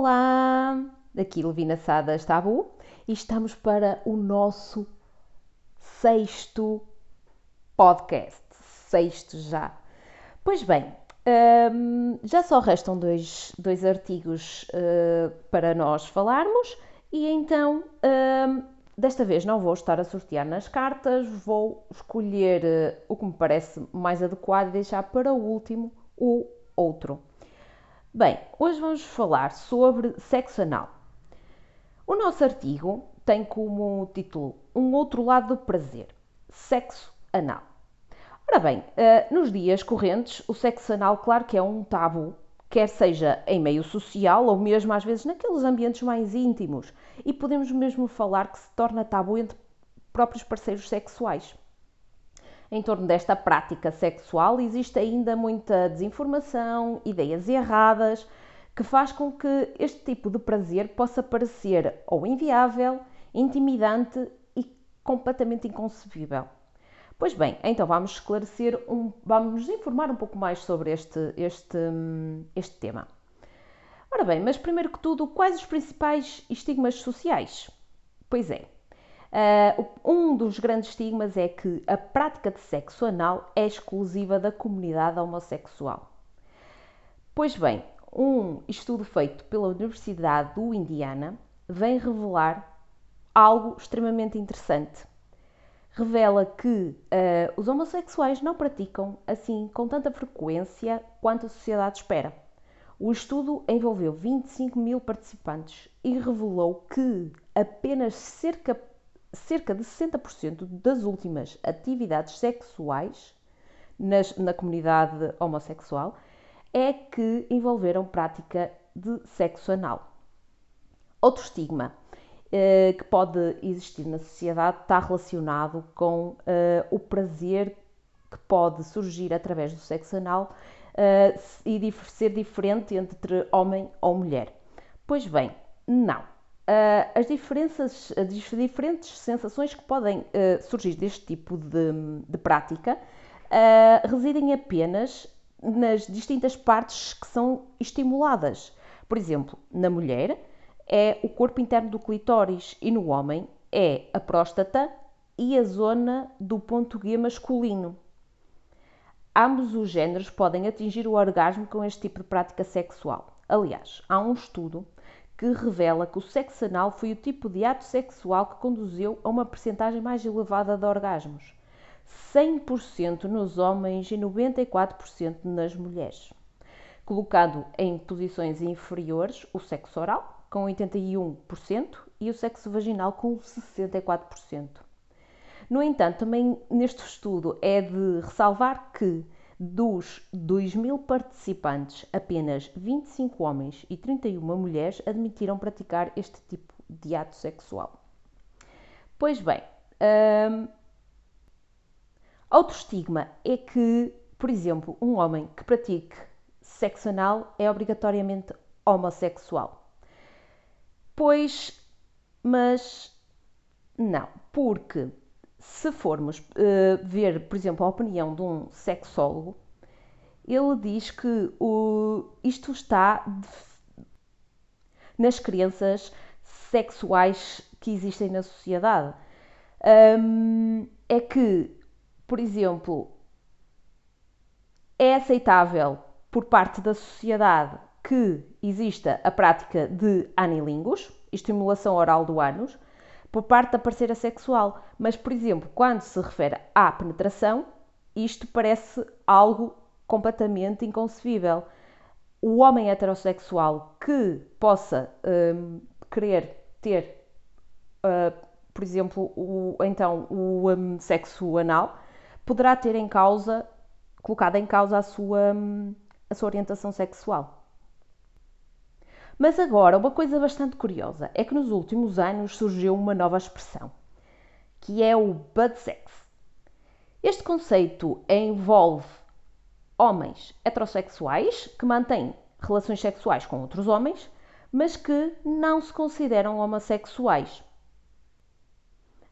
Olá! Aqui Levina Sadas Tabu e estamos para o nosso sexto podcast. Sexto já. Pois bem, hum, já só restam dois, dois artigos uh, para nós falarmos e então hum, desta vez não vou estar a sortear nas cartas, vou escolher uh, o que me parece mais adequado e deixar para o último o outro. Bem, hoje vamos falar sobre sexo anal. O nosso artigo tem como título Um outro lado do prazer: sexo anal. Ora bem, eh, nos dias correntes, o sexo anal, claro que é um tabu, quer seja em meio social ou mesmo às vezes naqueles ambientes mais íntimos, e podemos mesmo falar que se torna tabu entre próprios parceiros sexuais em torno desta prática sexual existe ainda muita desinformação, ideias erradas, que faz com que este tipo de prazer possa parecer ou inviável, intimidante e completamente inconcebível. Pois bem, então vamos esclarecer, um, vamos informar um pouco mais sobre este, este, este tema. Ora bem, mas primeiro que tudo, quais os principais estigmas sociais? Pois é, Uh, um dos grandes estigmas é que a prática de sexo anal é exclusiva da comunidade homossexual. Pois bem, um estudo feito pela Universidade do Indiana vem revelar algo extremamente interessante. Revela que uh, os homossexuais não praticam assim com tanta frequência quanto a sociedade espera. O estudo envolveu 25 mil participantes e revelou que apenas cerca cerca de 60% das últimas atividades sexuais nas, na comunidade homossexual é que envolveram prática de sexo anal. Outro estigma eh, que pode existir na sociedade está relacionado com eh, o prazer que pode surgir através do sexo anal eh, e ser diferente entre homem ou mulher. Pois bem, não uh, as diferenças, as diferentes sensações que podem uh, surgir deste tipo de, de prática uh, residem apenas nas distintas partes que são estimuladas. Por exemplo, na mulher é o corpo interno do clitóris e no homem é a próstata e a zona do ponto G masculino. Ambos os géneros podem atingir o orgasmo com este tipo de prática sexual. Aliás, há um estudo que revela que o sexo anal foi o tipo de ato sexual que conduziu a uma percentagem mais elevada de orgasmos. 100% nos homens e 94% nas mulheres. Colocado em posições inferiores, o sexo oral, com 81%, e o sexo vaginal, com 64%. No entanto, também neste estudo é de ressalvar que dos 2 mil participantes, apenas 25 homens e 31 mulheres admitiram praticar este tipo de ato sexual. Pois bem, hum, outro estigma é que, por exemplo, um homem que pratique sexo anal é obrigatoriamente homossexual. Pois, mas não, porque se formos uh, ver, por exemplo, a opinião de um sexólogo, ele diz que o, isto está de, nas crenças sexuais que existem na sociedade. Um, é que, por exemplo, é aceitável por parte da sociedade que exista a prática de anilingus, estimulação oral do ânus, por parte da parceira sexual. Mas, por exemplo, quando se refere à penetração, isto parece algo completamente inconcebível. O homem heterossexual que possa um, querer ter, uh, por exemplo, o, então o um, sexo anal, poderá ter em causa, colocado em causa a sua, um, a sua orientação sexual. Mas agora, uma coisa bastante curiosa é que nos últimos anos surgiu uma nova expressão, que é o bud sex. Este conceito envolve homens heterossexuais que mantêm relações sexuais com outros homens, mas que não se consideram homossexuais.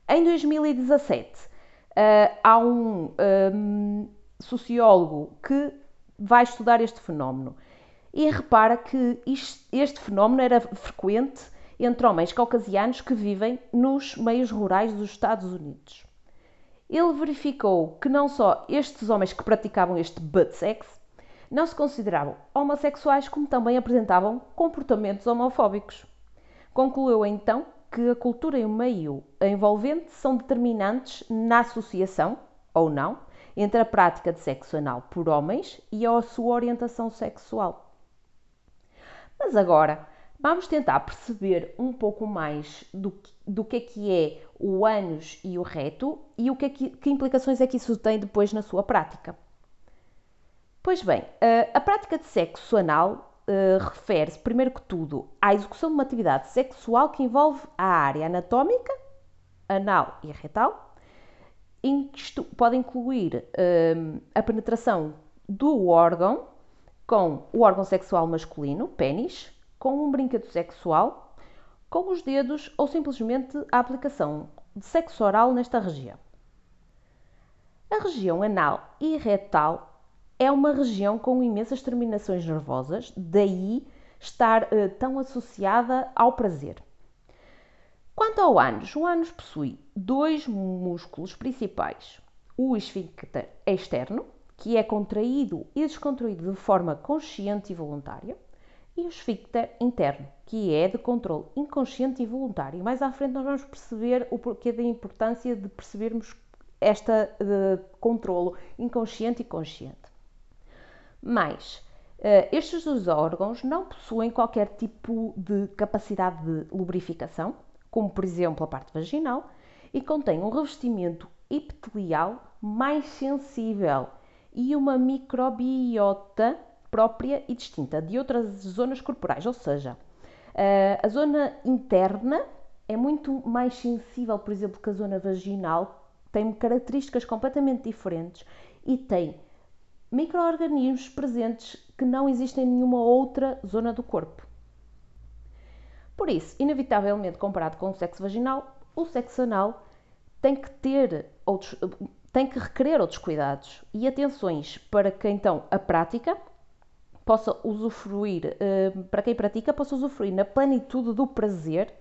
Em 2017, uh, eh, há um, um sociólogo que vai estudar este fenómeno e repara que isto, este fenómeno era frequente entre homens caucasianos que vivem nos meios rurais dos Estados Unidos. Ele verificou que não só estes homens que praticavam este butt sex não se consideravam homossexuais, como também apresentavam comportamentos homofóbicos. Concluiu então que a cultura e o meio envolvente são determinantes na associação, ou não, entre a prática de sexo anal por homens e a sua orientação sexual. Mas agora, vamos tentar perceber um pouco mais do, do que é que é o ânus e o reto e o que, é que, que implicações é que isso tem depois na sua prática. Pois bem, a prática de sexo anal uh, refere-se, primeiro que tudo, à execução de uma atividade sexual que envolve a área anatómica, anal e retal, em que isto pode incluir uh, a penetração do órgão com o órgão sexual masculino, pênis, com um brinquedo sexual, com os dedos ou simplesmente a aplicação de sexo oral nesta região. A região anal e retal é uma região com imensas terminações nervosas, daí estar uh, tão associada ao prazer. Quanto ao ânus, o ânus possui dois músculos principais: o esfíncter externo, que é contraído e descontraído de forma consciente e voluntária, e o esfíncter interno, que é de controle inconsciente e voluntário. Mais à frente nós vamos perceber o porquê da importância de percebermos esta de controlo inconsciente e consciente. Mas uh, estes dois órgãos não possuem qualquer tipo de capacidade de lubrificação, como por exemplo a parte vaginal, e contêm um revestimento epitelial mais sensível e uma microbiota própria e distinta de outras zonas corporais, ou seja, uh, a zona interna é muito mais sensível, por exemplo, que a zona vaginal, tem características completamente diferentes e tem micro-organismos presentes que não existem em nenhuma outra zona do corpo. Por isso, inevitavelmente comparado com o sexo vaginal, o sexo anal tem que ter outros, tem que requerer outros cuidados e atenções para que então a prática possa usufruir, eh, para quem pratica, possa usufruir na plenitude do prazer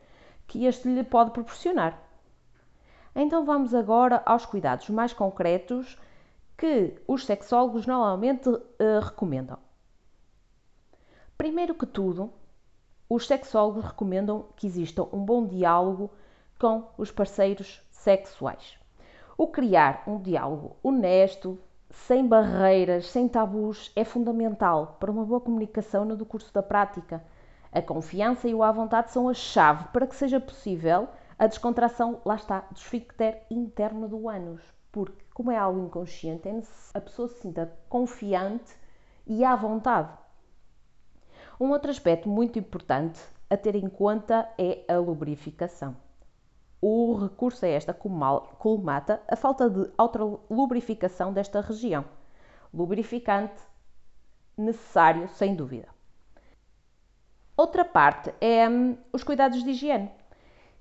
que este lhe pode proporcionar. Então vamos agora aos cuidados mais concretos que os sexólogos normalmente uh, recomendam. Primeiro que tudo, os sexólogos recomendam que exista um bom diálogo com os parceiros sexuais. O criar um diálogo honesto, sem barreiras, sem tabus, é fundamental para uma boa comunicação no curso da prática. A confiança e o à vontade são a chave para que seja possível a descontração, lá está, do esfíncter interno do ânus porque, como é algo inconsciente, é a pessoa se sinta confiante e à vontade. Um outro aspecto muito importante a ter em conta é a lubrificação. O recurso a esta colmata a falta de outra lubrificação desta região. Lubrificante necessário, sem dúvida. Outra parte é hum, os cuidados de higiene.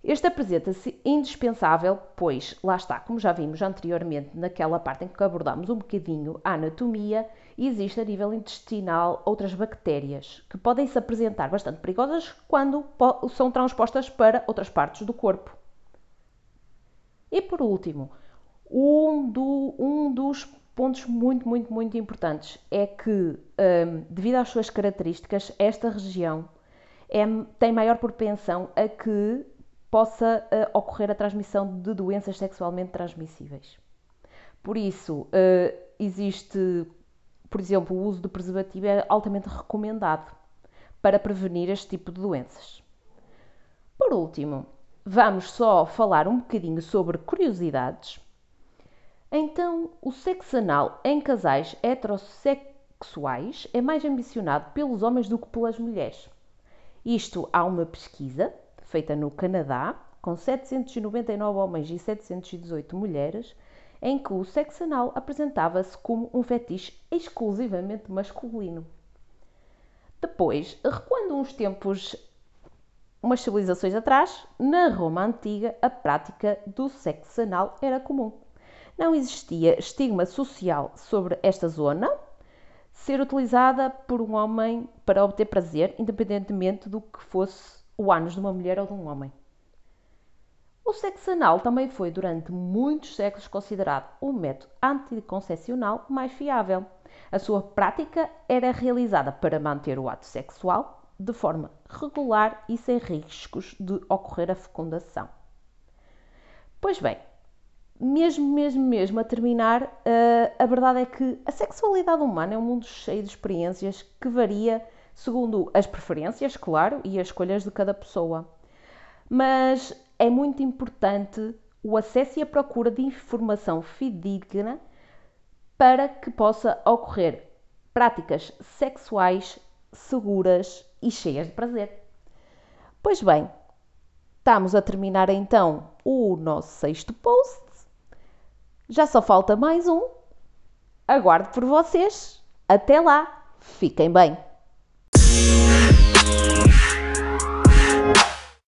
Este apresenta-se indispensável, pois, lá está, como já vimos anteriormente naquela parte em que abordámos um bocadinho a anatomia, existe a nível intestinal outras bactérias que podem se apresentar bastante perigosas quando são transpostas para outras partes do corpo. E por último, um, do, um dos pontos muito, muito, muito importantes é que, um, devido às suas características, esta região é, tem maior propensão a que possa uh, ocorrer a transmissão de doenças sexualmente transmissíveis. Por isso, uh, existe, por exemplo, o uso de preservativo é altamente recomendado para prevenir este tipo de doenças. Por último, vamos só falar um bocadinho sobre curiosidades. Então, o sexo anal em casais heterossexuais é mais ambicionado pelos homens do que pelas mulheres. Isto há uma pesquisa feita no Canadá, com 799 homens e 718 mulheres, em que o sexo anal apresentava-se como um fetiche exclusivamente masculino. Depois, recuando uns tempos, umas civilizações atrás, na Roma antiga, a prática do sexo anal era comum. Não existia estigma social sobre esta zona, ser utilizada por um homem para obter prazer, independentemente do que fosse o ânus de uma mulher ou de um homem. O sexo anal também foi durante muitos séculos considerado o método anticoncepcional mais fiável. A sua prática era realizada para manter o ato sexual de forma regular e sem riscos de ocorrer a fecundação. Pois bem, mesmo, mesmo, mesmo a terminar, uh, a verdade é que a sexualidade humana é um mundo cheio de experiências que varia segundo as preferências, claro, e as escolhas de cada pessoa. Mas é muito importante o acesso e a procura de informação fidedigna para que possa ocorrer práticas sexuais seguras e cheias de prazer. Pois bem, estamos a terminar então o nosso sexto post. Já só falta mais um. Aguardo por vocês. Até lá. Fiquem bem.